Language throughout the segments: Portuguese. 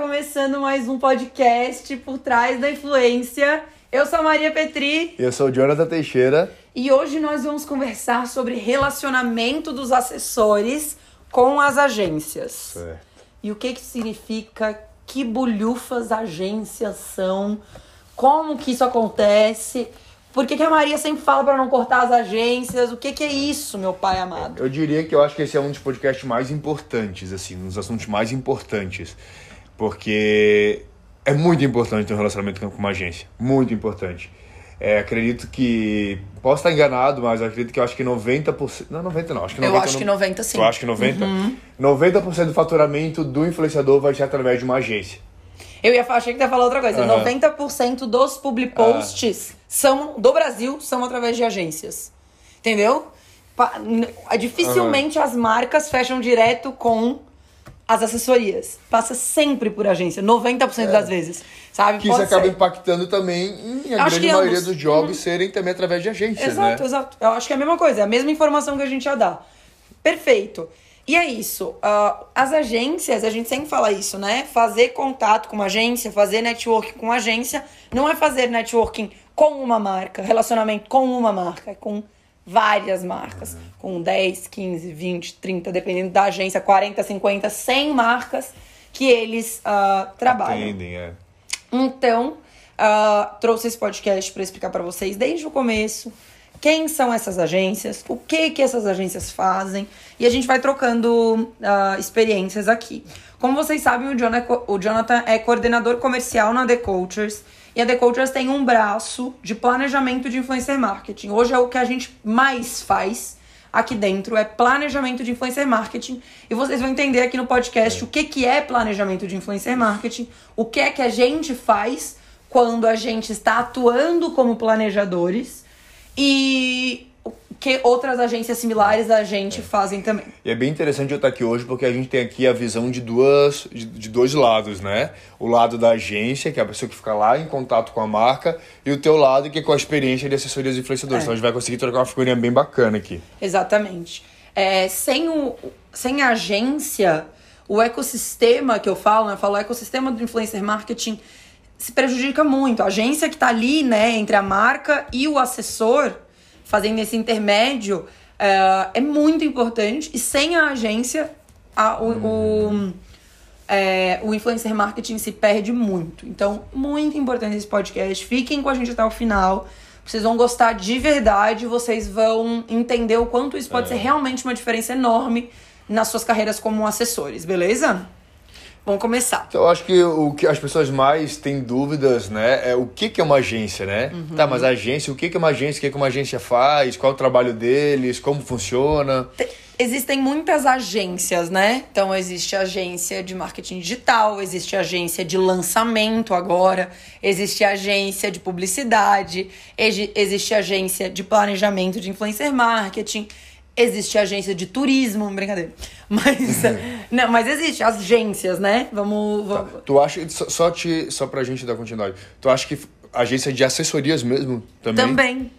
começando mais um podcast por trás da influência. Eu sou a Maria Petri. Eu sou o Jonathan Teixeira. E hoje nós vamos conversar sobre relacionamento dos assessores com as agências. Certo. E o que que significa, que bulhufas agências são, como que isso acontece, por que, que a Maria sempre fala para não cortar as agências, o que que é isso, meu pai amado? Eu diria que eu acho que esse é um dos podcasts mais importantes, assim, um dos assuntos mais importantes. Porque é muito importante ter um relacionamento com uma agência. Muito importante. É, acredito que. Posso estar enganado, mas acredito que eu acho que 90%. Não, 90% não. Acho que 90%. Eu acho que 90% sim. Eu acho que 90%? 90% do faturamento do influenciador vai ser através de uma agência. Eu ia falar, achei que ia falar outra coisa. Aham. 90% dos public posts são do Brasil são através de agências. Entendeu? Dificilmente as marcas fecham direto com as assessorias. Passa sempre por agência, 90% das vezes. Sabe? Que isso Pode acaba ser. impactando também em a Acho grande maioria ambos. dos jobs serem também através de agências, Exato, né? exato. Eu acho que é a mesma coisa, é a mesma informação que a gente ia dar. Perfeito. E é isso. ah, as agências, a gente sempre fala isso, né? Fazer contato com uma agência, fazer networking com uma agência, não é fazer networking com uma marca, relacionamento com uma marca, é com várias marcas. Com 10, 15, 20, 30, dependendo da agência, 40, 50, 100 marcas que eles ah, trabalham. Atendem, é. Então, ah, trouxe esse podcast para explicar para vocês desde o começo quem são essas agências, o que que essas agências fazem e a gente vai trocando ah, experiências aqui. Como vocês sabem, o Jonathan é coordenador comercial na The Cultures e a The tem um braço de planejamento de influencer marketing. Hoje é o que a gente mais faz aqui dentro é planejamento de influencer marketing. E vocês vão entender aqui no podcast o que, que é planejamento de influencer marketing, o que é que a gente faz quando a gente está atuando como planejadores e que outras agências similares a gente fazem também. E é bem interessante eu estar aqui hoje porque a gente tem aqui a visão de duas de, de dois lados, né? O lado da agência, que é a pessoa que fica lá em contato com a marca, e o teu lado, que é com a experiência de assessorias e influenciadores. É. Então a gente vai conseguir trocar uma figurinha bem bacana aqui. Exatamente. É, sem, o, sem a agência, o ecossistema que eu falo, né? Eu falo o ecossistema do influencer marketing se prejudica muito. A agência que tá ali, né, entre a marca e o assessor, fazendo esse intermédio, é, é muito importante. E sem a agência, a- o, o, é, o influencer marketing se perde muito. Então, muito importante esse podcast. Fiquem com a gente até o final. Vocês vão gostar de verdade, vocês vão entender o quanto isso pode ser realmente uma diferença enorme nas suas carreiras como assessores, beleza? Vamos começar. Então eu acho que o que as pessoas mais têm dúvidas, né, é o que, que é uma agência, né? Uhum. Tá, mas a agência, o que, que é uma agência, o que, que uma agência faz, qual é o trabalho deles, como funciona. Te- Existem muitas agências, né? Então, existe a agência de marketing digital, existe a agência de lançamento agora, existe a agência de publicidade, existe agência de planejamento de influencer marketing, existe agência de turismo, brincadeira. Mas, não, mas existe agências, né? Vamos. vamos- Tu acha, só, só, te, só pra gente dar continuidade, tu acha que agência de assessorias mesmo também? Também.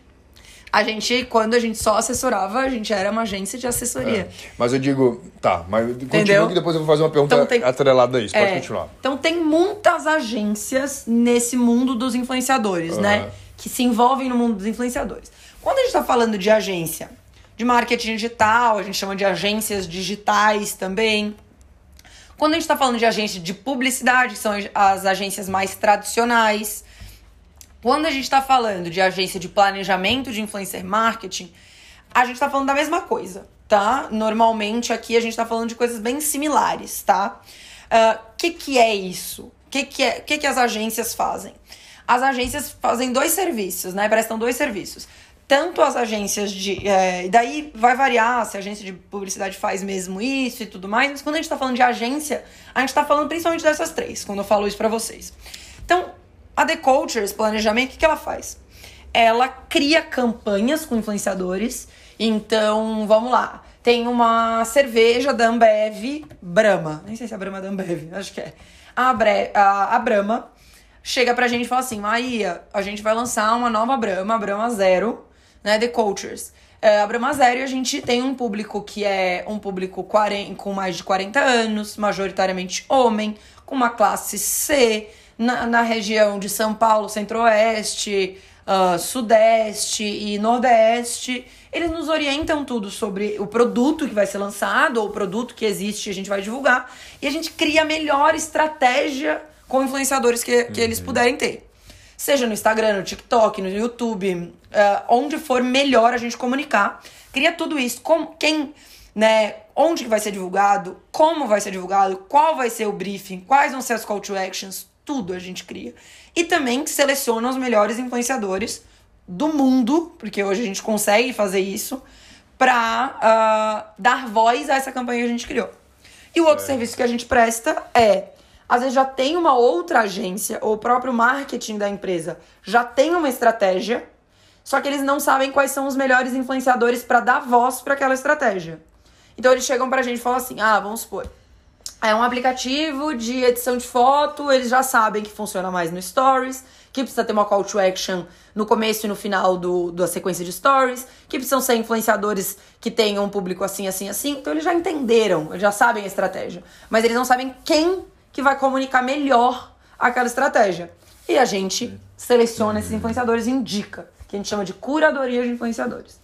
A gente, quando a gente só assessorava, a gente era uma agência de assessoria. É. Mas eu digo, tá, mas continua Entendeu? que depois eu vou fazer uma pergunta Então tem- atrelada a isso. Pode É, continuar. Então tem muitas agências nesse mundo dos influenciadores, Aham. né? Que se envolvem no mundo dos influenciadores. Quando a gente tá falando de agência de marketing digital, a gente chama de agências digitais também. Quando a gente tá falando de agência de publicidade, que são as agências mais tradicionais. Quando a gente tá falando de agência de planejamento de influencer marketing, a gente tá falando da mesma coisa, tá? Normalmente aqui a gente tá falando de coisas bem similares, tá? O que, que é isso? O que, que, é, que, que as agências fazem? As agências fazem dois serviços, né? Prestam dois serviços. Tanto as agências de. é, daí vai variar se a agência de publicidade faz mesmo isso e tudo mais, mas quando a gente tá falando de agência, a gente tá falando principalmente dessas três, quando eu falo isso pra vocês. Então, a The Cultures, planejamento, o que, que ela faz? Ela cria campanhas com influenciadores. Então, vamos lá. Tem uma cerveja da Ambev, Brahma. Nem sei se é a Brahma da Ambev, acho que é. A, Bre a, a Brahma chega pra gente e fala assim: Maria, a gente vai lançar uma nova Brahma, a Brahma Zero, né? The Cultures. É, a Brahma Zero, a gente tem um público que é um público 40, com mais de 40 anos, majoritariamente homem, com uma classe C, na, na região de São Paulo, Centro-Oeste, uh, Sudeste e Nordeste. Eles nos orientam tudo sobre o produto que vai ser lançado ou o produto que existe a gente vai divulgar. E a gente cria a melhor estratégia com influenciadores que, que uhum. eles puderem ter. Seja no Instagram, no TikTok, no YouTube, uh, onde for melhor a gente comunicar. Cria tudo isso. Com quem, né? Onde que vai ser divulgado, como vai ser divulgado, qual vai ser o briefing, quais vão ser as call to actions, tudo a gente cria. E também seleciona os melhores influenciadores do mundo, porque hoje a gente consegue fazer isso, para uh, ah, dar voz a essa campanha que a gente criou. E o outro é. serviço que a gente presta é, às vezes já tem uma outra agência, ou o próprio marketing da empresa já tem uma estratégia, só que eles não sabem quais são os melhores influenciadores para dar voz para aquela estratégia. Então eles chegam pra gente e falam assim: ah, vamos supor, é um aplicativo de edição de foto, eles já sabem que funciona mais no Stories, que precisa ter uma call to action no começo e no final do, da sequência de Stories, que precisam ser influenciadores que tenham um público assim, assim, assim. Então eles já entenderam, eles já sabem a estratégia. Mas eles não sabem quem que vai comunicar melhor aquela estratégia. E a gente seleciona esses influenciadores e indica, que a gente chama de curadoria de influenciadores.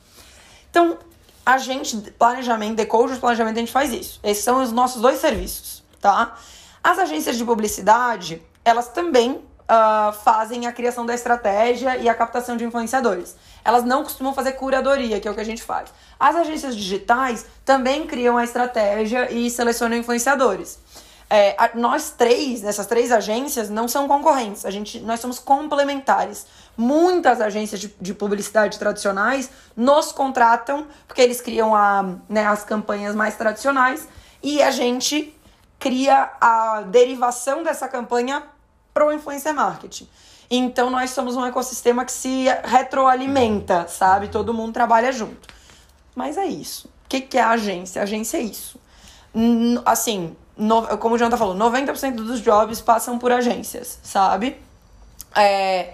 Então, a gente, planejamento, decode de planejamento, a gente faz isso. Esses são os nossos dois serviços, tá? As agências de publicidade, elas também uh, fazem a criação da estratégia e a captação de influenciadores. Elas não costumam fazer curadoria, que é o que a gente faz. As agências digitais também criam a estratégia e selecionam influenciadores. É, a, nós três, nessas três agências, não são concorrentes. A gente, nós somos complementares. Muitas agências de, de publicidade tradicionais nos contratam, porque eles criam a, né, as campanhas mais tradicionais, e a gente cria a derivação dessa campanha para o influencer marketing. Então nós somos um ecossistema que se retroalimenta, sabe? Todo mundo trabalha junto. Mas é isso. O que, que é a agência? A agência é isso. Assim, no, como o Jonathan falou, 90% dos jobs passam por agências, sabe? É,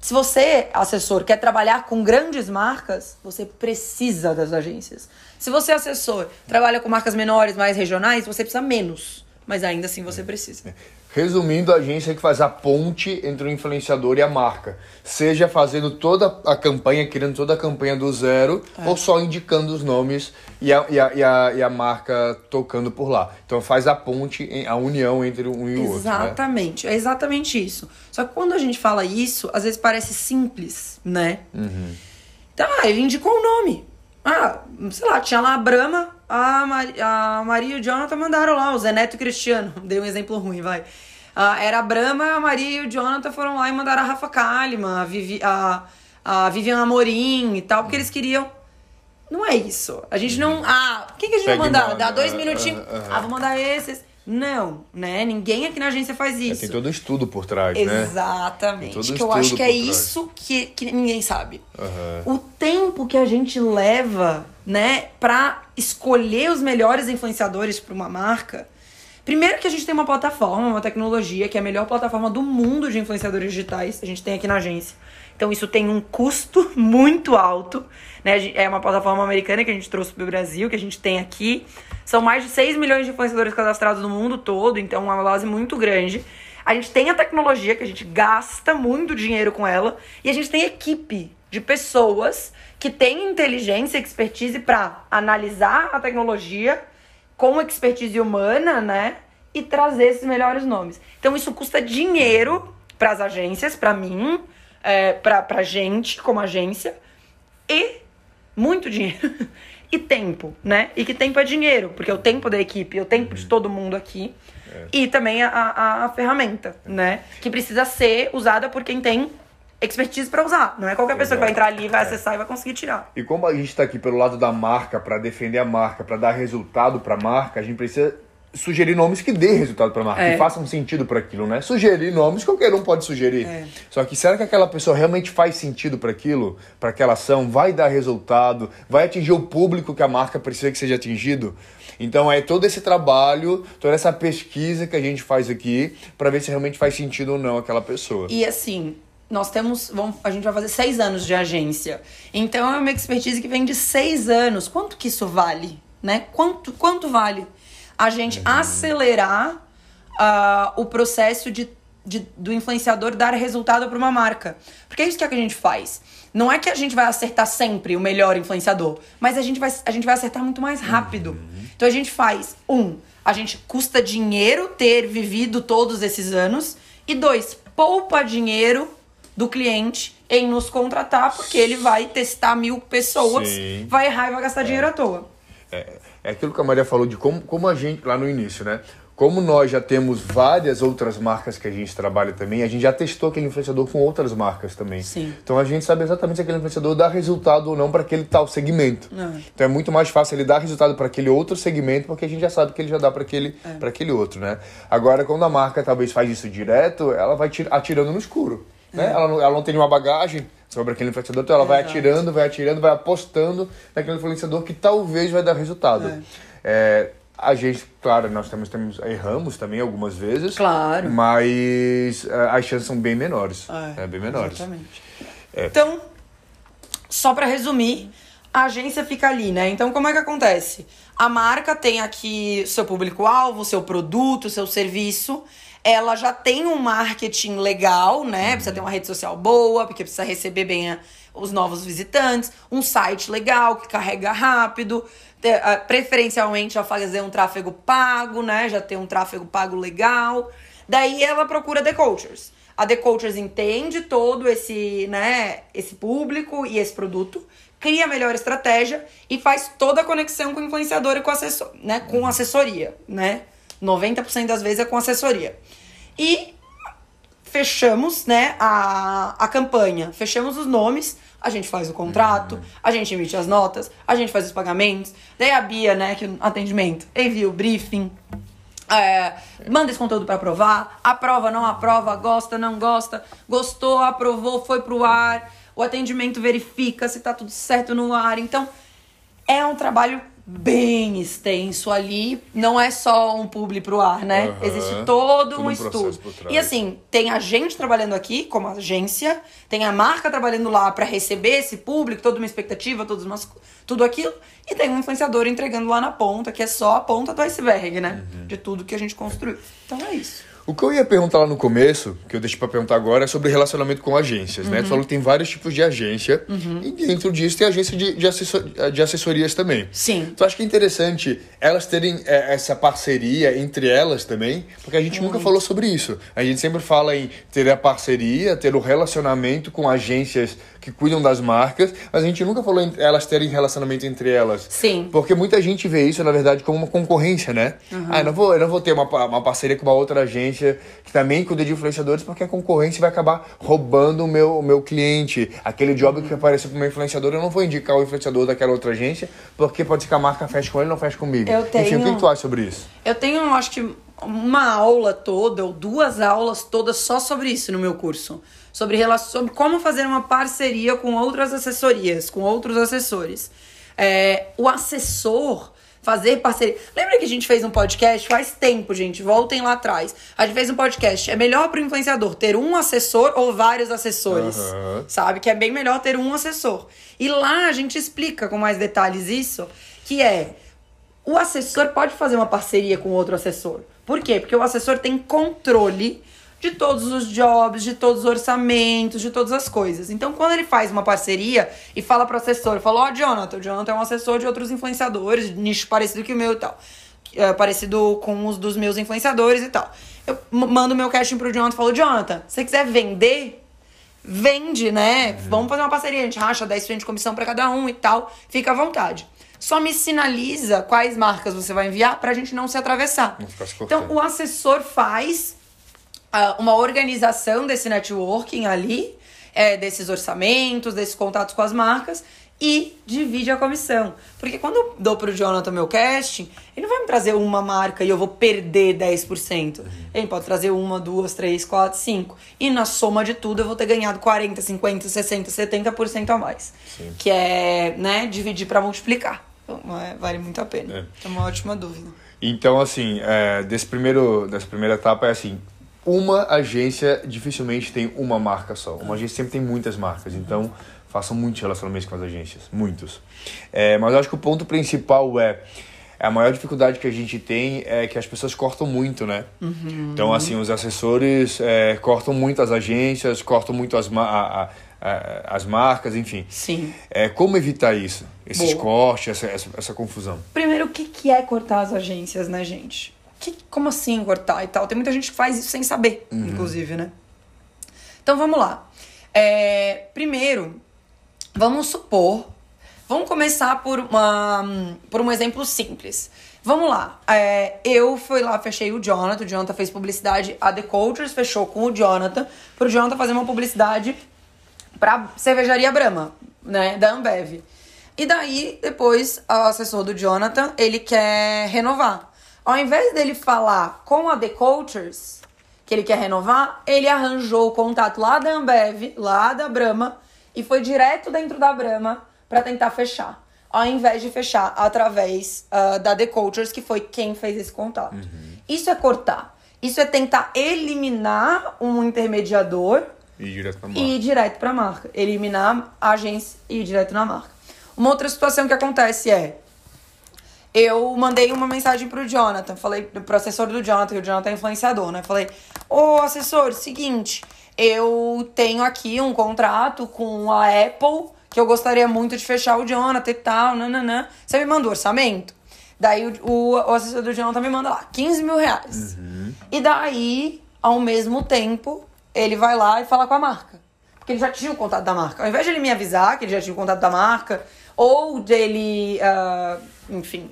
se você, assessor, quer trabalhar com grandes marcas, você precisa das agências. Se você, assessor, trabalha com marcas menores, mais regionais, você precisa menos. Mas ainda assim você precisa. Resumindo, a agência que faz a ponte entre o influenciador e a marca. Seja fazendo toda a campanha, criando toda a campanha do zero, é. ou só indicando os nomes e a, e, a, e, a, e a marca tocando por lá. Então faz a ponte, a união entre um e o outro. Né? Exatamente, né? é exatamente isso. Só que quando a gente fala isso, às vezes parece simples, né? Uhum. Então, ah, ele indicou o um nome. Ah, sei lá, tinha lá a Brahma, a, Mar a Maria e o Jonathan mandaram lá, o Zé Neto e o Cristiano. Dei um exemplo ruim, vai. Ah, era a Brahma, a Maria e o Jonathan foram lá e mandaram a Rafa Kalimann, a, Vivi, a, a Vivian Amorim e tal, porque eles queriam. Não é isso. A gente não. Ah, o que, a gente vai mandar? Dá dois minutinhos. Uh, uh, uh. Ah, vou mandar esses. Não, né? Ninguém aqui na agência faz é, isso. É, tem todo um estudo por trás, né? Exatamente. Que eu acho que é isso que, que ninguém sabe. Uhum. O tempo que a gente leva, né, pra escolher os melhores influenciadores para uma marca. Primeiro que a gente tem uma plataforma, uma tecnologia que é a melhor plataforma do mundo de influenciadores digitais. A gente tem aqui na agência. Então isso tem um custo muito alto. Né? É uma plataforma americana que a gente trouxe para o Brasil, que a gente tem aqui. São mais de 6 milhões de influenciadores cadastrados no mundo todo, então é uma base muito grande. A gente tem a tecnologia, que a gente gasta muito dinheiro com ela, e a gente tem equipe de pessoas que têm inteligência e expertise para analisar a tecnologia com expertise humana, né? E trazer esses melhores nomes. Então isso custa dinheiro para as agências, para mim, é, pra, pra gente como agência, e muito dinheiro. e tempo, né? E que tempo é dinheiro, porque é o tempo da equipe, é o tempo de todo mundo aqui. É. E também a, a, a, ferramenta, né? Que precisa ser usada por quem tem expertise para usar. Não é qualquer pessoa que vai entrar ali, vai é. acessar e vai conseguir tirar. E como a gente está aqui pelo lado da marca, para defender a marca, para dar resultado para a marca, a gente precisa sugerir nomes que dê resultado para a marca, é. que façam sentido para aquilo, né? Sugerir nomes qualquer um pode sugerir. É. Só que será que aquela pessoa realmente faz sentido para aquilo, para aquela ação, vai dar resultado, vai atingir o público que a marca precisa que seja atingido? Então é todo esse trabalho, toda essa pesquisa que a gente faz aqui para ver se realmente faz sentido ou não aquela pessoa. E assim, nós temos. Vamos, a gente vai fazer seis anos de agência. Então é uma expertise que vem de seis anos. Quanto que isso vale? Né? Quanto, quanto vale a gente uhum. acelerar uh, o processo de, de, do influenciador dar resultado para uma marca? Porque é isso que, é que a gente faz. Não é que a gente vai acertar sempre o melhor influenciador, mas a gente vai, a gente vai acertar muito mais rápido. Uhum. Então a gente faz, um, a gente custa dinheiro ter vivido todos esses anos, e dois, poupa dinheiro do cliente em nos contratar, porque ele vai testar mil pessoas, Sim. vai errar e vai gastar é. dinheiro à toa. É, é aquilo que a Maria falou de como, como a gente, lá no início, né? Como nós já temos várias outras marcas que a gente trabalha também, a gente já testou aquele influenciador com outras marcas também. Sim. Então a gente sabe exatamente se aquele influenciador dá resultado ou não para aquele tal segmento. É. Então é muito mais fácil ele dar resultado para aquele outro segmento, porque a gente já sabe que ele já dá para aquele, é. aquele outro, né? Agora, quando a marca talvez faz isso direto, ela vai atirando no escuro. Né? É. Ela, não, ela não tem nenhuma bagagem sobre aquele influenciador, então ela vai atirando, vai atirando, vai apostando naquele influenciador que talvez vai dar resultado. É. É, a gente, claro, nós temos, temos erramos também algumas vezes. Claro. Mas uh, as chances são bem menores. É, é bem menores. Exatamente. É. Então, só para resumir, a agência fica ali, né? Então, como é que acontece? A marca tem aqui seu público-alvo, seu produto, seu serviço. Ela já tem um marketing legal, né? Precisa ter uma rede social boa, porque precisa receber bem a, os novos visitantes, um site legal que carrega rápido ter, uh, preferencialmente já fazer um tráfego pago, né? Já ter um tráfego pago legal. Daí ela procura The Coachers. A The Coachers entende todo esse, né, esse público e esse produto, cria a melhor estratégia e faz toda a conexão com o influenciador e com, assessor, né, com assessoria, né? 90% das vezes é com assessoria. E fechamos, né, a, a campanha, fechamos os nomes, a gente faz o contrato, uhum. a gente emite as notas, a gente faz os pagamentos. Daí a Bia, né, que atendimento, envia o briefing, é, manda esse conteúdo para aprovar, aprova, não aprova, gosta, não gosta, gostou, aprovou, foi pro ar, o atendimento verifica se tá tudo certo no ar. Então, é um trabalho bem extenso ali. Não é só um publi pro ar, né? Uhum. Existe todo, um, um estudo. E assim, tem a gente trabalhando aqui como agência, tem a marca trabalhando lá para receber esse público, toda uma expectativa, todos umas, tudo aquilo, e tem um influenciador entregando lá na ponta, que é só a ponta do iceberg, né? Uhum. De tudo que a gente construiu. Então é isso. O que eu ia perguntar lá no começo, que eu deixei para perguntar agora, é sobre relacionamento com agências, uhum. né? Tu uhum. falou que tem vários tipos de agência uhum. e dentro disso tem agência de, de, assessor, de assessorias também. Sim. Tu acha que é interessante elas terem é, essa parceria entre elas também? Porque a gente nunca falou sobre isso. A gente sempre fala em ter a parceria, ter o relacionamento com agências que cuidam das marcas, mas a gente nunca falou em elas terem relacionamento entre elas. Sim. Porque muita gente vê isso, na verdade, como uma concorrência, né? Uhum. Ah, eu não vou, eu não vou ter uma, uma parceria com uma outra agência que também cuida de influenciadores, porque a concorrência vai acabar roubando o meu, o meu cliente. Aquele job que apareceu para o meu influenciador, eu não vou indicar o influenciador daquela outra agência, porque pode ser que a marca feche com ele e não feche comigo. Eu tenho... Enfim, o que tu acha sobre isso? Eu tenho, acho que, uma aula toda, ou duas aulas todas só sobre isso no meu curso sobre, sobre como fazer uma parceria com outras assessorias, com outros assessores. É, o assessor fazer parceria. Lembra que a gente fez um podcast faz tempo, gente? Voltem lá atrás. A gente fez um podcast. É melhor para o influenciador ter um assessor ou vários assessores, uhum. sabe? Que é bem melhor ter um assessor. E lá a gente explica com mais detalhes isso, que é o assessor pode fazer uma parceria com outro assessor. Por quê? Porque o assessor tem controle de todos os jobs, de todos os orçamentos, de todas as coisas. Então, quando ele faz uma parceria e fala pro assessor, falou, ó, oh, Jonathan, o Jonathan é um assessor de outros influenciadores, nicho parecido que o meu e tal. É, parecido com os dos meus influenciadores e tal. Eu mando meu casting pro Jonathan e falo, Jonathan, se você quiser vender, vende, né? Uhum. Vamos fazer uma parceria, a gente racha 10% de comissão para cada um e tal. Fica à vontade. Só me sinaliza quais marcas você vai enviar pra gente não se atravessar. Então, o assessor faz uma organização desse networking ali, é, desses orçamentos, desses contatos com as marcas e divide a comissão. Porque quando eu dou pro Jonathan meu casting, ele não vai me trazer uma marca e eu vou perder 10%. Uhum. Ele pode trazer uma, duas, três, quatro, cinco. E na soma de tudo eu vou ter ganhado 40, 50, 60, 70% a mais. Sim. Que é, né, dividir para multiplicar. Então, é, vale muito a pena. É. é uma ótima dúvida. Então, assim, é, desse primeiro, dessa primeira etapa é assim, uma agência dificilmente tem uma marca só. Uma agência sempre tem muitas marcas, então façam muitos relacionamentos com as agências, muitos. É, mas eu acho que o ponto principal é a maior dificuldade que a gente tem é que as pessoas cortam muito, né? Uhum. Então, assim, os assessores é, cortam muito as agências, cortam muito as, a, a, a, as marcas, enfim. Sim. É, como evitar isso? Esses Boa. cortes, essa, essa, essa, confusão? Primeiro, o que, que é cortar as agências, né, gente? Que, como assim cortar e tal? Tem muita gente que faz isso sem saber, uhum. inclusive, né? Então, vamos lá. É, primeiro, vamos supor Vamos começar por, uma, por um exemplo simples. Vamos lá. É, eu fui lá, fechei o Jonathan. O Jonathan fez publicidade. A The Cultures fechou com o Jonathan. Pro Jonathan fazer uma publicidade pra cervejaria Brahma, né? Da Ambev. E daí, depois, o assessor do Jonathan, ele quer renovar. Ao invés dele falar com a The Cultures, que ele quer renovar, ele arranjou o contato lá da Ambev, lá da Brahma, e foi direto dentro da Brahma para tentar fechar. Ao invés de fechar através uh, da The Cultures, que foi quem fez esse contato. Uhum. Isso é cortar. Isso é tentar eliminar um intermediador e ir direto para marca. E ir direto para marca. Eliminar a agência e ir direto na marca. Uma outra situação que acontece é eu mandei uma mensagem pro Jonathan, falei pro assessor do Jonathan, que o Jonathan é influenciador, né? Falei: "Ô, assessor, seguinte, eu tenho aqui um contrato com a Apple que eu gostaria muito de fechar o Jonathan e tal, nananã. Você me manda o orçamento? Daí o, o, o assessor do Jonathan me manda lá, 15 mil reais. Uhum. E daí, ao mesmo tempo, ele vai lá e fala com a marca. Porque ele já tinha o contato da marca. Ao invés de ele me avisar que ele já tinha o contato da marca, ou dele, uh, enfim,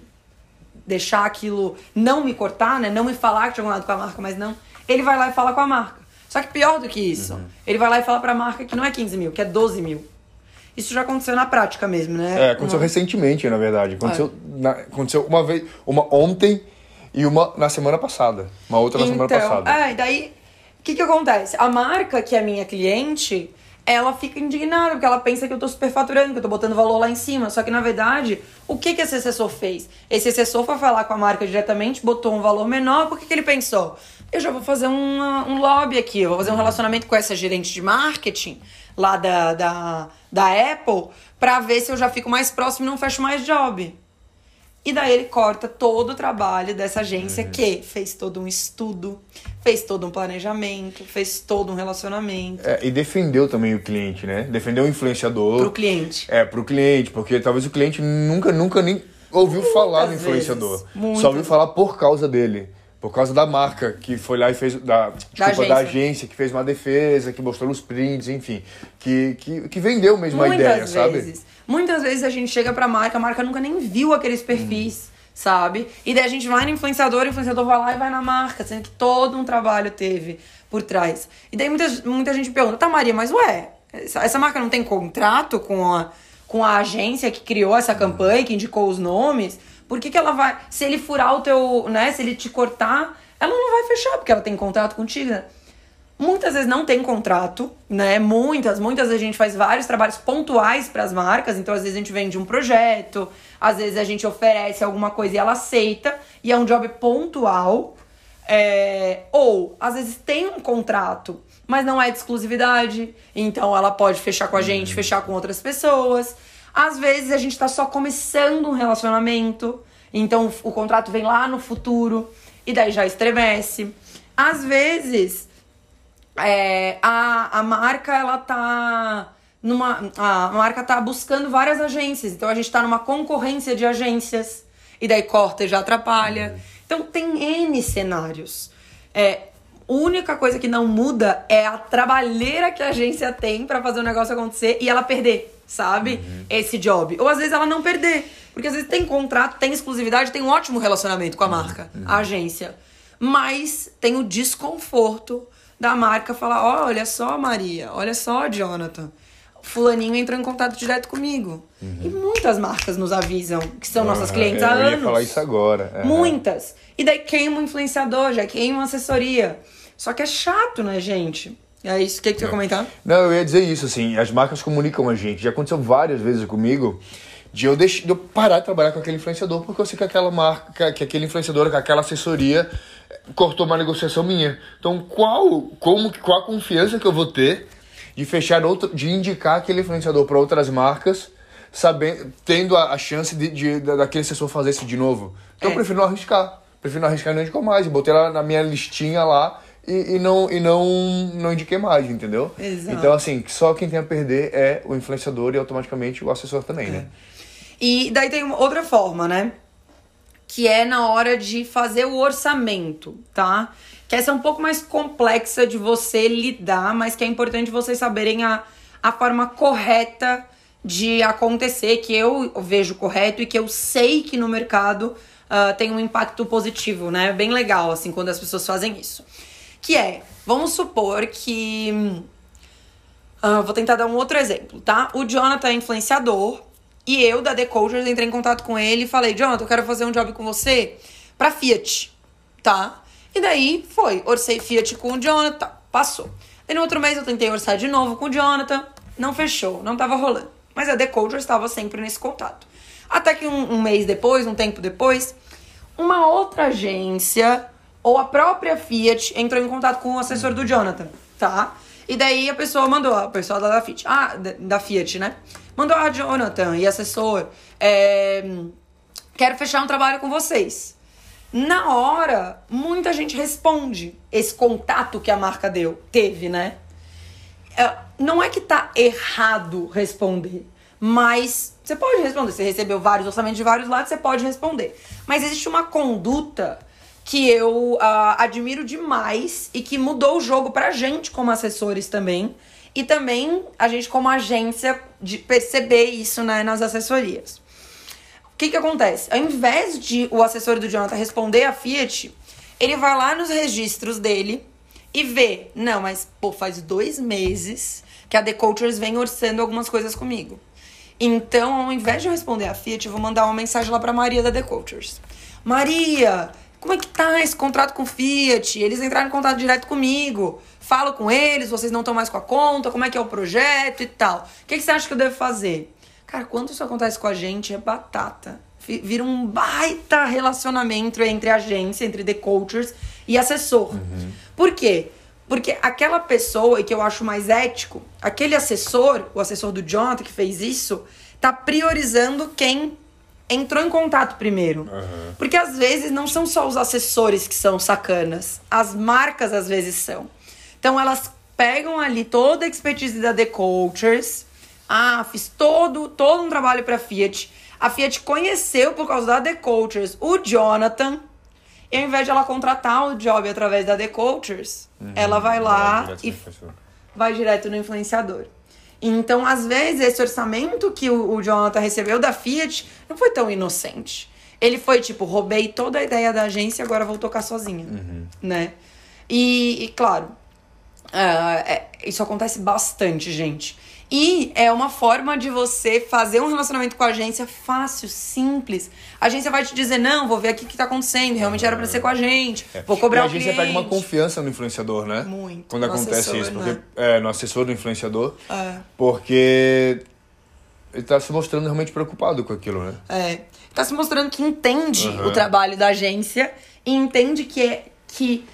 deixar aquilo, não me cortar, né? Não me falar que tinha contato com a marca, mas não. Ele vai lá e fala com a marca. Só que pior do que isso, uhum. ele vai lá e fala pra marca que não é 15 mil, que é 12 mil. Isso já aconteceu na prática mesmo, né? É, aconteceu uma... recentemente, na verdade. Aconteceu, é. na, aconteceu uma vez, uma ontem e uma na semana passada. Uma outra na então, semana passada. É, e daí, que que acontece? A marca que é minha cliente, ela fica indignada, porque ela pensa que eu tô superfaturando, que eu tô botando valor lá em cima. Só que, na verdade, o que que esse assessor fez? Esse assessor foi falar com a marca diretamente, botou um valor menor, por que ele pensou? Eu já vou fazer uma, um lobby aqui, eu vou fazer um relacionamento com essa gerente de marketing lá da, da, da Apple para ver se eu já fico mais próximo e não fecho mais job. E daí ele corta todo o trabalho dessa agência uhum. que fez todo um estudo, fez todo um planejamento, fez todo um relacionamento. É, e defendeu também o cliente, né? Defendeu o influenciador. Pro cliente. É, pro cliente, porque talvez o cliente nunca, nunca nem ouviu Muitas falar do influenciador. Vezes. Só ouviu falar por causa dele. Por causa da marca que foi lá e fez. Da, desculpa, da agência. da agência, que fez uma defesa, que mostrou os prints, enfim. Que, que, que vendeu mesmo Muitas a ideia, vezes. sabe? Muitas vezes a gente chega pra marca, a marca nunca nem viu aqueles perfis. Hum. Sabe? E daí a gente vai no influenciador, o influenciador vai lá e vai na marca, sendo que todo um trabalho teve por trás. E daí muita, muita gente pergunta, tá, Maria, mas ué, essa, essa marca não tem contrato com a, com a agência que criou essa campanha, que indicou os nomes? Por que, que ela vai. Se ele furar o teu. né? Se ele te cortar, ela não vai fechar, porque ela tem contrato contigo. Né? Muitas vezes não tem contrato, né? Muitas, muitas vezes a gente faz vários trabalhos pontuais para as marcas. Então, às vezes a gente vende um projeto, às vezes a gente oferece alguma coisa e ela aceita, e é um job pontual. É... Ou, às vezes tem um contrato, mas não é de exclusividade. Então, ela pode fechar com a gente, uhum. fechar com outras pessoas. Às vezes a gente está só começando um relacionamento, então o contrato vem lá no futuro e daí já estremece. Às vezes é, a, a marca ela tá numa a marca tá buscando várias agências, então a gente está numa concorrência de agências e daí corta e já atrapalha. Uhum. Então tem N cenários. É, a única coisa que não muda é a trabalheira que a agência tem para fazer o negócio acontecer e ela perder sabe? Uhum. Esse job. Ou às vezes ela não perder. Porque às vezes tem contrato, tem exclusividade, tem um ótimo relacionamento com a uhum. marca, uhum. a agência. Mas tem o desconforto da marca falar: oh, olha só, Maria, olha só, Jonathan. Fulaninho entrou em contato direto comigo. Uhum. E muitas marcas nos avisam que são nossas clientes há anos. Eu ia falar isso agora. Muitas. E daí queima um influenciador, já queima uma assessoria. Só que é chato, né, gente? É isso. O que, que você ia comentar? Não, eu ia dizer isso, assim. As marcas comunicam a gente. Já aconteceu várias vezes comigo de eu, deix... de eu parar de trabalhar com aquele influenciador porque eu sei que aquela marca, que aquele influenciador, que aquela assessoria cortou uma negociação minha. Então, qual, como, qual a confiança que eu vou ter de fechar outro, de indicar aquele influenciador para outras marcas, sabendo, tendo a, a chance de, de, daquele assessor fazer isso de novo? Então, É. eu prefiro não arriscar. Prefiro não arriscar e não indicar mais. Botei ela na minha listinha lá e, e não, e não, não indiquei mais, entendeu? Exato. Então, assim, só quem tem a perder é o influenciador e automaticamente o assessor também, né? E daí tem outra forma, né? Que é na hora de fazer o orçamento, tá? Que essa é um pouco mais complexa de você lidar, mas que é importante vocês saberem a, a forma correta de acontecer, que eu vejo correto e que eu sei que no mercado ah, tem um impacto positivo, né? Bem legal, assim, quando as pessoas fazem isso. Que é, vamos supor que. ah, vou tentar dar um outro exemplo, tá? O Jonathan é influenciador e eu, da Cultures, entrei em contato com ele e falei: Jonathan, eu quero fazer um job com você pra Fiat, tá? E daí foi, orcei Fiat com o Jonathan, passou. Daí no outro mês eu tentei orçar de novo com o Jonathan, não fechou, não tava rolando. Mas a Cultures estava sempre nesse contato. Até que um, um mês depois, um tempo depois, uma outra agência ou a própria Fiat entrou em contato com o assessor do Jonathan, tá? E daí a pessoa mandou, a pessoa da Fiat, ah, da Fiat, né? Mandou, ah, Jonathan e assessor, é, quero fechar um trabalho com vocês. Na hora, muita gente responde esse contato que a marca deu, teve, né? É, não é que tá errado responder, mas você pode responder. Você recebeu vários orçamentos de vários lados, você pode responder. Mas existe uma conduta que eu ah, admiro demais e que mudou o jogo pra gente como assessores também. E também a gente como agência de perceber isso né, nas assessorias. O que que acontece? Ao invés de o assessor do Jonathan responder a Fiat, ele vai lá nos registros dele e vê, não, mas pô, faz dois meses que a The Cultures vem orçando algumas coisas comigo. Então, ao invés de eu responder a Fiat, eu vou mandar uma mensagem lá pra Maria da The Cultures. Maria, como é que tá esse contrato com Fiat? Eles entraram em contato direto comigo. Falo com eles, vocês não estão mais com a conta, como é que é o projeto e tal. O que, que você acha que eu devo fazer? Cara, quando isso acontece com a gente, é batata. Vi- Vira um baita relacionamento entre agência, entre The Cultures e assessor. Por quê? Porque aquela pessoa, e que eu acho mais ético, aquele assessor, o assessor do Jonathan que fez isso, tá priorizando quem entrou em contato primeiro. Porque às vezes não são só os assessores que são sacanas, as marcas às vezes são. Então elas pegam ali toda a expertise da The Cultures. Ah, fiz todo, todo um trabalho pra Fiat. A Fiat conheceu por causa da The Cultures o Jonathan. E ao invés de ela contratar o job através da The Cultures, ela vai lá e vai direto no influenciador. Então, às vezes, esse orçamento que o, o Jonathan recebeu da Fiat não foi tão inocente. Ele foi tipo, roubei toda a ideia da agência e agora vou tocar sozinha, né? E, e, claro, ah, é- isso acontece bastante, gente. E é uma forma de você fazer um relacionamento com a agência fácil, simples. A agência vai te dizer, não, vou ver aqui o que tá acontecendo, realmente era pra ser com a gente, vou cobrar É. e a o agência pega uma confiança no influenciador, né? Muito. Quando No acontece assessor, isso. Porque, né? é, no assessor do influenciador. É. Porque ele tá se mostrando realmente preocupado com aquilo, né? É. Tá se mostrando que entende Uhum. o trabalho da agência e entende que, é, que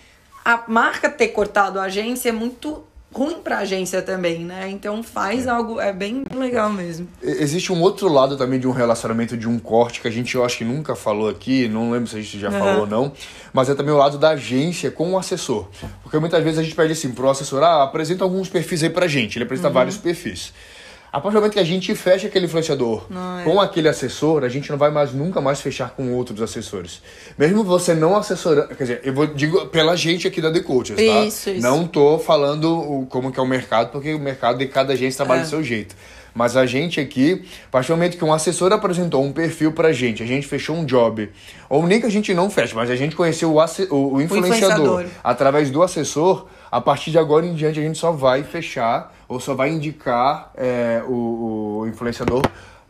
a marca ter cortado a agência é muito ruim pra agência também, né? Então faz algo, é bem legal mesmo. Existe um outro lado também de um relacionamento, de um corte, que a gente eu acho que nunca falou aqui, não lembro se a gente já Uhum. falou ou não, mas é também o lado da agência com o assessor. Porque muitas vezes a gente pede assim pro assessor, ah, apresenta alguns perfis aí pra gente. Ele Uhum. apresenta vários perfis. A partir do momento que a gente fecha aquele influenciador Não, é. com aquele assessor, a gente não vai mais nunca mais fechar com outros assessores. Mesmo você não assessorando, quer dizer, eu vou digo pela gente aqui da The Coaches, tá? Isso, isso. Não tô falando o- como que é o mercado, porque o mercado de cada agência trabalha É. do seu jeito. Mas a gente aqui, a partir do momento que um assessor apresentou um perfil pra gente, a gente fechou um job, ou nem que a gente não feche, mas a gente conheceu o, o- o influenciador, influenciador. através do assessor, a partir de agora em diante a gente só vai fechar ou só vai indicar é, o, o influenciador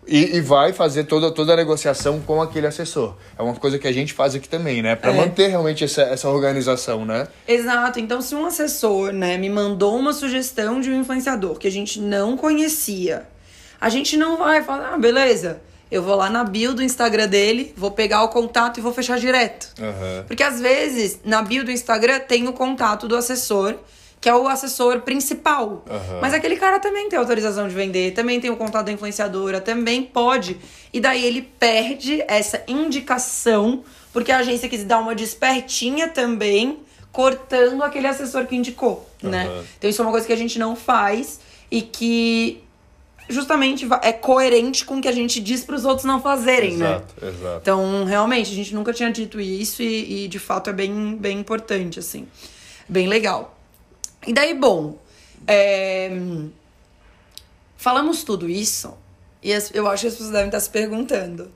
e, e vai fazer toda, toda a negociação com aquele assessor. É uma coisa que a gente faz aqui também, né? Pra É. manter realmente essa, essa organização, né? Exato. Então, se um assessor, né, me mandou uma sugestão de um influenciador que a gente não conhecia, a gente não vai falar, ah, beleza, Eu vou lá na bio do Instagram dele, vou pegar o contato e vou fechar direto. Aham. Porque às vezes, na bio do Instagram, tem o contato do assessor, que é o assessor principal. Aham. Mas aquele cara também tem autorização de vender, também tem o contato da influenciadora, também pode. E daí ele perde essa indicação, porque a agência quis dar uma despertinha também, cortando aquele assessor que indicou, né? Aham. Então isso é uma coisa que a gente não faz e que justamente é coerente com o que a gente diz para os outros não fazerem, né? Exato, exato. Então, realmente, a gente nunca tinha dito isso e, e, de fato é bem, bem importante, assim. Bem legal. E daí, bom, é, falamos tudo isso e eu acho que as pessoas devem estar se perguntando.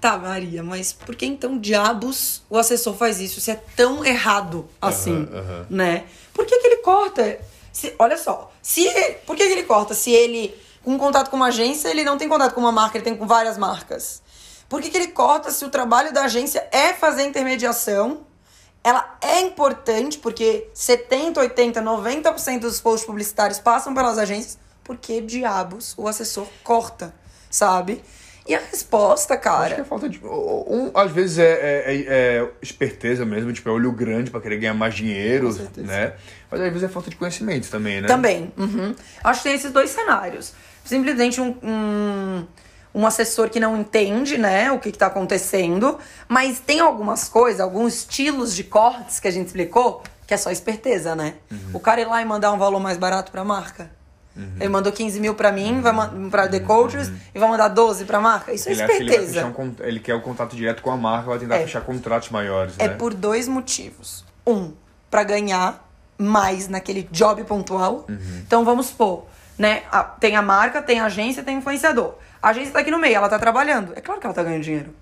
Tá, Maria, mas por que então diabos o assessor faz isso? Se é tão errado assim, Aham, aham. né? Por que, que ele corta? Se- olha só, se por que, que ele corta? Se ele, com contato com uma agência, ele não tem contato com uma marca, ele tem com várias marcas. Por que, que ele corta se o trabalho da agência é fazer intermediação? Ela é importante porque 70, 80, 90% dos posts publicitários passam pelas agências. Por que diabos o assessor corta, sabe? E a resposta, Acho que é cara. falta de. Um, às vezes é, é- é- é esperteza mesmo, tipo, é olho grande pra querer ganhar mais dinheiro, né? Mas às vezes é falta de conhecimento também, né? Também. uhum. Acho que tem esses dois cenários. Simplesmente um, um, um assessor que não entende, né, o que, que tá acontecendo, mas tem algumas coisas, alguns estilos de cortes que a gente explicou, que é só esperteza, né? Uhum. O cara ir lá e mandar um valor mais barato pra marca. Ele mandou 15 mil pra mim, vai pra The Coaches, e vai mandar 12 pra marca. Isso é Uhum. Ele, acha que ele, esperteza. um ele quer o contato direto com a marca, vai tentar É. fechar contratos maiores, É né? por dois motivos. Um, pra ganhar mais naquele job pontual. Uhum. Então vamos supor, né? a- tem a marca, tem a agência, tem o influenciador. A agência tá aqui no meio, ela tá trabalhando. É claro que ela tá ganhando dinheiro.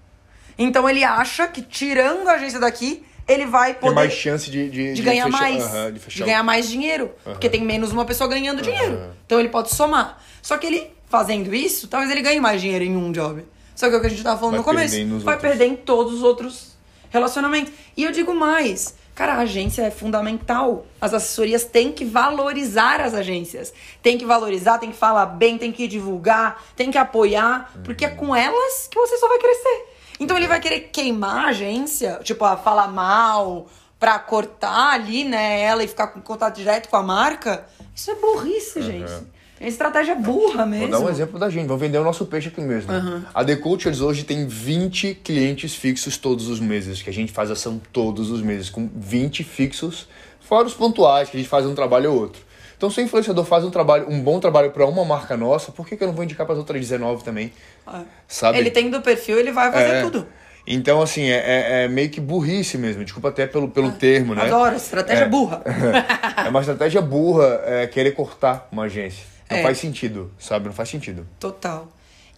Então ele acha que tirando a agência daqui, ele vai Tem poder mais chance de, de, de ganhar fechar, mais. aham, de de fechar. ganhar mais dinheiro. Porque tem menos uma pessoa ganhando dinheiro. Então ele pode somar. Só que ele fazendo isso, talvez ele ganhe mais dinheiro em um job. Só que é o que a gente tava falando Vai no começo. Vai outros. perder em todos os outros relacionamentos. E eu digo mais. Cara, a agência é fundamental. As assessorias têm que valorizar as agências. Tem que valorizar, tem que falar bem, tem que divulgar, tem que apoiar. Porque é com elas que você só vai crescer. Então ele vai querer queimar a agência, tipo, a falar mal, pra cortar ali, né, ela e ficar com contato direto com a marca. Isso é burrice, gente. É estratégia burra mesmo. Vou dar um exemplo da gente, vamos vender o nosso peixe aqui mesmo. A The Cultures hoje tem 20 clientes fixos todos os meses, que a gente faz ação todos os meses, com 20 fixos, fora os pontuais, que a gente faz um trabalho ou outro. Então, se o influenciador faz um trabalho, um bom trabalho para uma marca nossa, por que, que eu não vou indicar para as outras 19 também? É. Sabe? Ele tem do perfil, ele vai fazer É. tudo. Então, assim, é, é- é meio que burrice mesmo. Desculpa até pelo, pelo termo, né? Adoro, estratégia É. burra. É uma estratégia burra é, querer cortar uma agência. Não É. faz sentido, sabe? Não faz sentido. Total.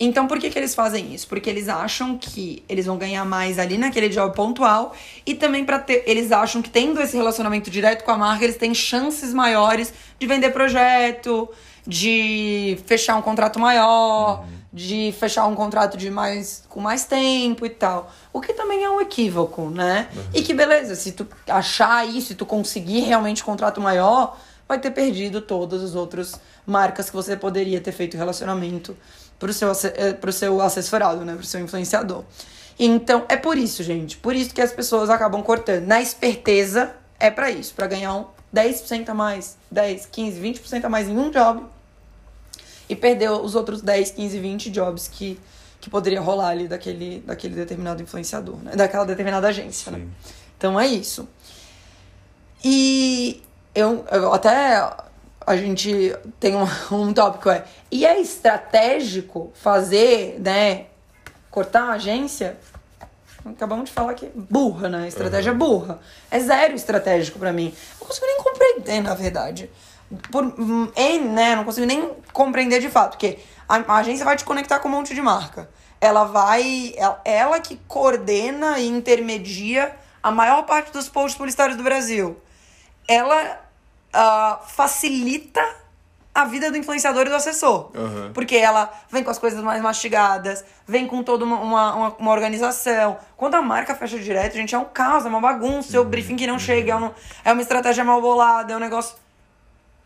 Então, por que, que eles fazem isso? Porque eles acham que eles vão ganhar mais ali naquele job pontual e também para ter, eles acham que tendo esse relacionamento direto com a marca, eles têm chances maiores de vender projeto, de fechar um contrato maior, de fechar um contrato de mais com mais tempo e tal. O que também é um equívoco, né? E que beleza, se tu achar isso, se tu conseguir realmente um contrato maior, vai ter perdido todas as outras marcas que você poderia ter feito relacionamento pro seu, eh, pro seu assessorado, né? Pro seu influenciador. Então, é por isso, gente. Por isso que as pessoas acabam cortando. Na esperteza, é pra isso. pra ganhar um 10% a mais, 10, 15, 20% a mais em um job. E perder os outros 10, 15, 20 jobs que, que poderia rolar ali daquele, daquele determinado influenciador, né? Daquela determinada agência, né? Então, é isso. E eu, eu até a gente tem um, um tópico é e é estratégico fazer, né, cortar a agência? Acabamos de falar que é burra, né? Estratégia burra. É zero estratégico pra mim. Não consigo nem compreender, na verdade. Por N, né? Não consigo nem compreender de fato. Porque a, a agência vai te conectar com um monte de marca. Ela vai. Ela, ela que coordena e intermedia a maior parte dos posts publicitários do Brasil. Ela ah, facilita a vida do influenciador e do assessor. Uhum. Porque ela vem com as coisas mais mastigadas, vem com toda uma, uma, uma- uma organização. Quando a marca fecha direto, gente, é um caos, é uma bagunça, é o briefing que não chega, é, um- é uma estratégia mal bolada, é um negócio.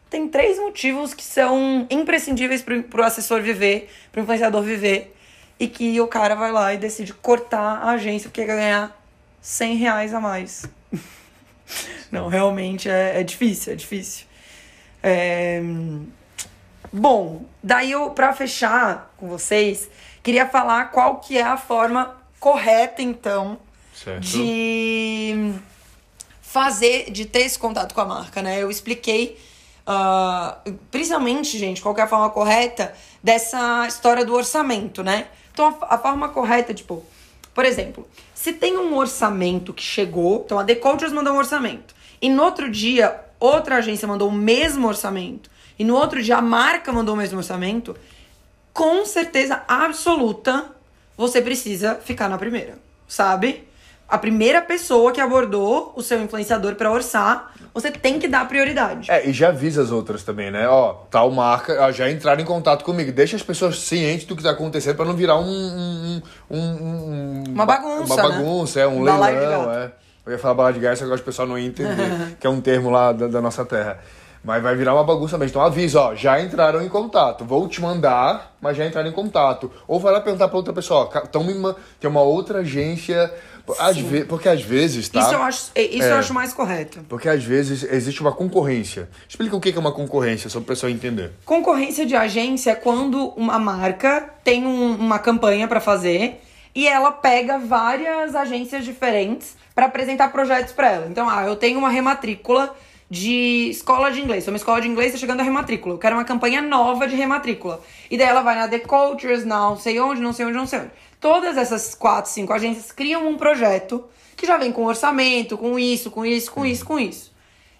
Tem três motivos que são imprescindíveis pro, pro assessor viver, pro influenciador viver, e que o cara vai lá e decide cortar a agência porque quer ganhar 100 reais a mais. Não, realmente é, é difícil, é difícil. É... Bom, daí eu, pra fechar com vocês, queria falar qual que é a forma correta, então, Certo. de fazer, de ter esse contato com a marca, né? Eu expliquei, ah, principalmente, gente, qual que é a forma correta dessa história do orçamento, né? Então, a, a forma correta, tipo, por exemplo, se tem um orçamento que chegou, então a The mandou um orçamento, e no outro dia outra agência mandou o mesmo orçamento, e no outro dia a marca mandou o mesmo orçamento, com certeza absoluta você precisa ficar na primeira, sabe? A primeira pessoa que abordou o seu influenciador pra orçar, você tem que dar prioridade. É, e já avisa as outras também, né? Ó, tal marca, já entraram em contato comigo. Deixa as pessoas cientes do que tá acontecendo pra não virar um. um, um, um- Uma bagunça, Uma né? bagunça, é, um Balaio de leilão, é. Eu ia falar bala de gás, que o pessoal não ia entender, que é um termo lá da, da nossa terra. Mas vai virar uma bagunça mesmo. Então avisa, ó, já entraram em contato. Vou te mandar, mas já entraram em contato. Ou vai lá perguntar pra outra pessoa, ó, tão me tem uma outra agência. Às ve- porque às vezes, tá? Isso eu acho, isso É. eu acho mais correto. Porque às vezes existe uma concorrência. Explica o que é uma concorrência, só para o pessoal entender. Concorrência de agência é quando uma marca tem um- uma campanha pra fazer e ela pega várias agências diferentes pra apresentar projetos pra ela. Então, ah, eu tenho uma rematrícula de escola de inglês. Sou uma escola de inglês, tá chegando a rematrícula. Eu quero uma campanha nova de rematrícula. E daí ela vai na The Cultures, não sei onde, não sei onde, não sei onde. Todas essas quatro, cinco agências criam um projeto que já vem com orçamento, com isso, com isso, com isso, com isso.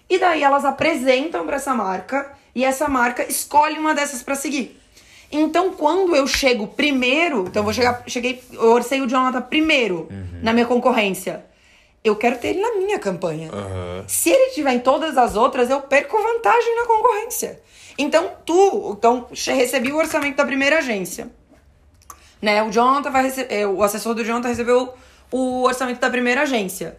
E daí elas apresentam pra essa marca e essa marca escolhe uma dessas pra seguir. Então, quando eu chego primeiro, então eu vou chegar, cheguei, eu orcei o Jonathan primeiro na minha concorrência. Eu quero ter ele na minha campanha. Se ele tiver em todas as outras, eu perco vantagem na concorrência. Então, tu, então, recebi o orçamento da primeira agência. Né? O Jonathan vai receber, o assessor do Jonathan recebeu o orçamento da primeira agência.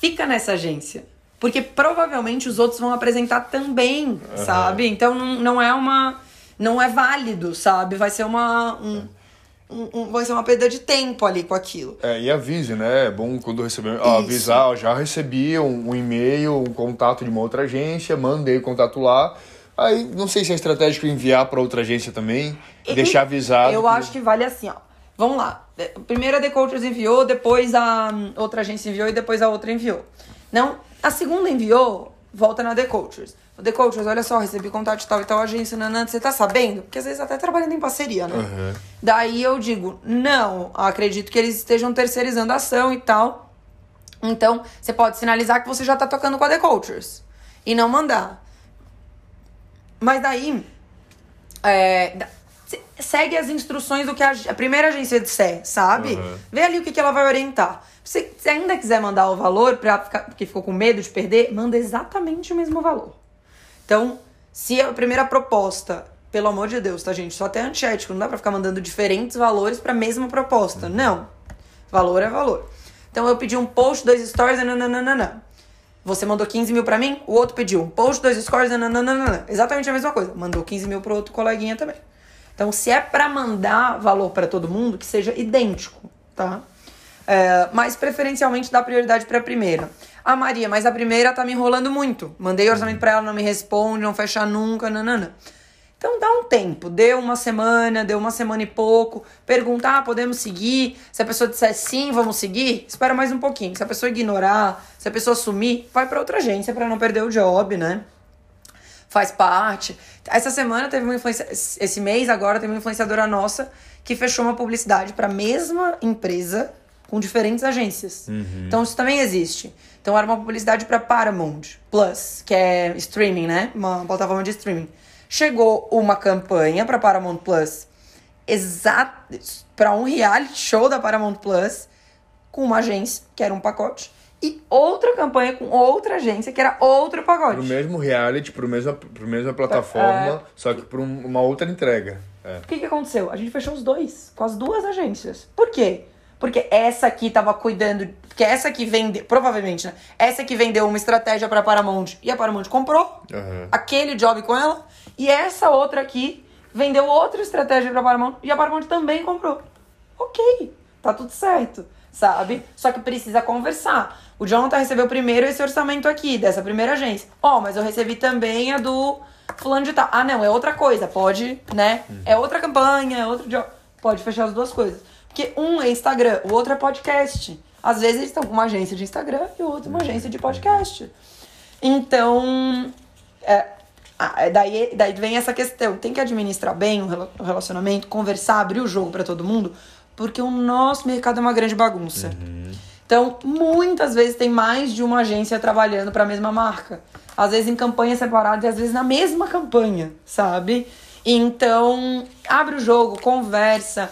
Fica nessa agência. Porque provavelmente os outros vão apresentar também, sabe? Então não, não é uma. Não é válido, sabe? Vai ser uma. um- um- um- vai ser uma perda de tempo ali com aquilo. É, e avise, né? É bom quando receber. Avisar, ó, já recebi um, um e-mail, um contato de uma outra agência, mandei o contato lá. Aí, não sei se é estratégico enviar para outra agência também, E- deixar avisado. Eu acho que vale assim, ó. Vamos lá. É, Primeiro a The Cultures enviou, depois a hum, outra agência enviou e depois a outra enviou. Não, a segunda enviou, volta na The Cultures. O The Cultures, olha só, recebi contato de tal e tal agência, nanã, você tá sabendo? Porque às vezes até trabalhando em parceria, né? Uhum. Daí eu digo, não, acredito que eles estejam terceirizando a ação e tal. Então, você pode sinalizar que você já tá tocando com a The Cultures. E não mandar. Mas daí, é, segue as instruções do que a, a primeira agência disser, sabe? Uhum. Vê ali o que, que ela vai orientar. Se você ainda quiser mandar o valor, pra ficar, porque ficou com medo de perder, manda exatamente o mesmo valor. Então, se a primeira proposta, pelo amor de Deus, tá, gente? Só até antiético, não dá pra ficar mandando diferentes valores pra mesma proposta. Não. Valor é valor. Então eu pedi um post, dois stories, nananana. Você mandou 15 mil pra mim, o outro pediu um post, dois scores, nananana. Exatamente a mesma coisa. Mandou 15 mil pro outro coleguinha também. Então, se é pra mandar valor pra todo mundo, que seja idêntico, tá? É, mas preferencialmente dá prioridade pra primeira. Ah, Maria, mas a primeira tá me enrolando muito. Mandei orçamento pra ela, não me responde, não fecha nunca, nanana. Então dá um tempo, deu uma semana, deu uma semana e pouco. Pergunta, ah, podemos seguir? Se a pessoa disser sim, vamos seguir, espera mais um pouquinho. Se a pessoa ignorar, se a pessoa sumir, vai pra outra agência pra não perder o job, né? Faz parte. Essa semana teve uma influência. Esse mês agora teve uma influenciadora nossa que fechou uma publicidade pra mesma empresa com diferentes agências. Então isso também existe. Então era uma publicidade pra Paramount Plus, que é streaming, né? Uma plataforma de streaming. Chegou uma campanha pra Paramount Plus, exato para um reality show da Paramount Plus com uma agência, que era um pacote, e outra campanha com outra agência, que era outro pacote. Pro mesmo reality, pro mesmo, pro mesma plataforma, só que por um- uma outra entrega. É. O que, que aconteceu? A gente fechou os dois, com as duas agências. Por quê? Porque essa aqui tava cuidando. Porque essa aqui vendeu. Provavelmente, né? Essa aqui vendeu uma estratégia pra Paramount e a Paramount comprou Aham. aquele job com ela. E essa outra aqui vendeu outra estratégia pra Paramount e a Paramount também comprou. Ok, tá tudo certo, sabe? Só que precisa conversar. O Jonathan recebeu primeiro esse orçamento aqui, dessa primeira agência. Ó, oh, mas eu recebi também a do fulano de tal. Ah, não, é outra coisa, pode, né? É outra campanha, é outro job. Pode fechar as duas coisas. Porque um é Instagram, o outro é podcast. Às vezes eles estão com uma agência de Instagram e o outro uma agência de podcast. Então, é, é, daí, daí vem essa questão. Tem que administrar bem o relacionamento, conversar, abrir o jogo para todo mundo, porque o nosso mercado é uma grande bagunça. Uhum. Então, muitas vezes tem mais de uma agência trabalhando para a mesma marca. Às vezes em campanhas separadas e às vezes na mesma campanha, sabe? Então, abre o jogo, conversa,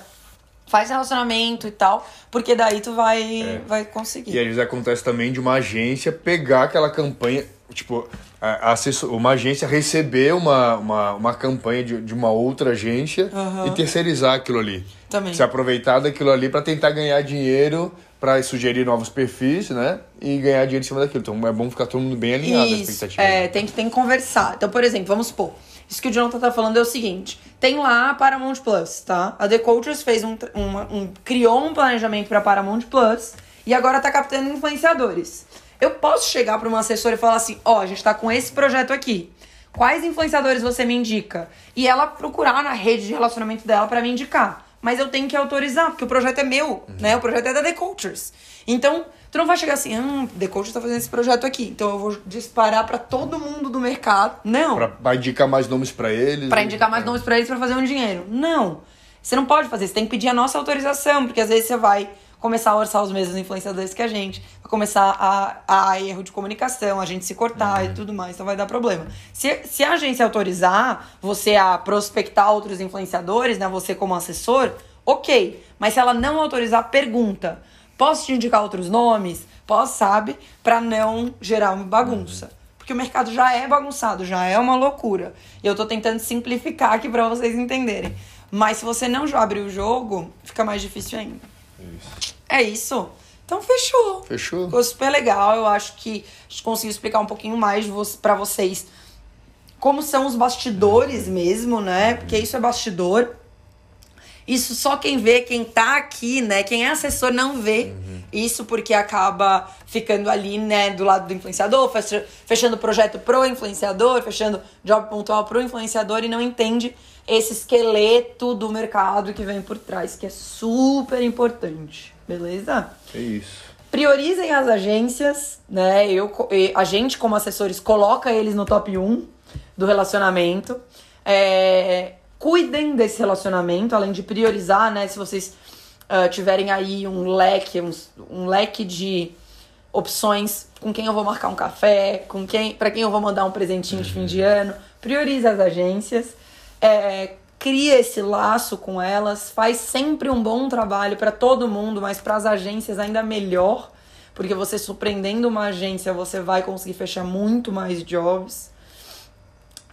faz relacionamento e tal, porque daí tu vai, é. vai conseguir. E às vezes acontece também de uma agência pegar aquela campanha tipo, a, assessor, uma agência receber uma, uma, uma campanha de, de uma outra agência uhum. e terceirizar aquilo ali. Também. Se aproveitar daquilo ali para tentar ganhar dinheiro, para sugerir novos perfis, né? E ganhar dinheiro em cima daquilo. Então é bom ficar todo mundo bem alinhado Isso, na expectativa. É, tem que, tem que conversar. Então, por exemplo, vamos supor. Isso que o Jonathan tá falando é o seguinte: tem lá a Paramount Plus, tá? A The Cultures fez um, um, um criou um planejamento para Paramount Plus e agora tá captando influenciadores. Eu posso chegar para uma assessora e falar assim: ó, oh, a gente tá com esse projeto aqui. Quais influenciadores você me indica? E ela procurar na rede de relacionamento dela para me indicar. Mas eu tenho que autorizar, porque o projeto é meu, uhum. né? O projeto é da The Cultures. Então, tu não vai chegar assim, ah, The Cultures tá fazendo esse projeto aqui, então eu vou disparar para todo mundo do mercado. Não. Pra, pra indicar mais nomes para eles. Para indicar mais nomes para eles para fazer um dinheiro. Não. Você não pode fazer, você tem que pedir a nossa autorização, porque às vezes você vai começar a orçar os mesmos influenciadores que a gente, vai começar a, a erro de comunicação, a gente se cortar uhum. e tudo mais, então vai dar problema. Se, se a agência autorizar você a prospectar outros influenciadores, né, você como assessor, ok. Mas se ela não autorizar, pergunta. Posso te indicar outros nomes? Posso, sabe? Para não gerar uma bagunça. Uhum. Porque o mercado já é bagunçado, já é uma loucura. E eu tô tentando simplificar aqui para vocês entenderem. Mas se você não abrir o jogo, fica mais difícil ainda. Isso. É isso. Então fechou. Fechou. Ficou super legal. Eu acho que a gente conseguiu explicar um pouquinho mais para vocês como são os bastidores mesmo, né? Porque isso é bastidor. Isso só quem vê, quem tá aqui, né? Quem é assessor não vê. Uhum. Isso porque acaba ficando ali, né, do lado do influenciador, fechando projeto pro influenciador, fechando job pontual pro influenciador e não entende esse esqueleto do mercado que vem por trás, que é super importante, beleza? É isso. Priorizem as agências, né? Eu, a gente, como assessores, coloca eles no top 1 do relacionamento. É, cuidem desse relacionamento, além de priorizar, né? Se vocês uh, tiverem aí um leque, um, um leque de opções com quem eu vou marcar um café, com quem, para quem eu vou mandar um presentinho de fim de ano, priorize as agências é, cria esse laço com elas, faz sempre um bom trabalho para todo mundo, mas para as agências ainda melhor, porque você surpreendendo uma agência, você vai conseguir fechar muito mais jobs.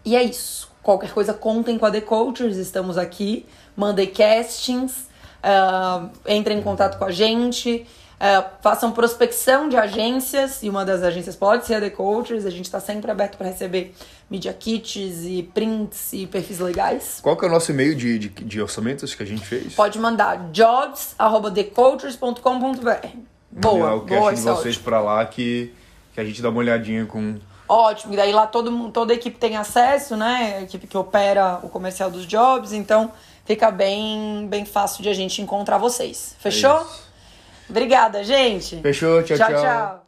E é isso. Qualquer coisa, contem com a The Cultures, estamos aqui. Mandei castings, uh, entrem em contato com a gente. Uh, façam prospecção de agências, e uma das agências pode ser a The Cultures, a gente está sempre aberto para receber media kits e prints e perfis legais. Qual que é o nosso e-mail de, de, de orçamentos que a gente fez? Pode mandar jobs.thecultures.com.br Boa, o boa, de vocês para lá que, que a gente dá uma olhadinha com... Ótimo, e daí lá todo, toda a equipe tem acesso, né? A equipe que opera o comercial dos jobs, então fica bem, bem fácil de a gente encontrar vocês. Fechou? É Obrigada, gente. Fechou, tchau, tchau. tchau. tchau.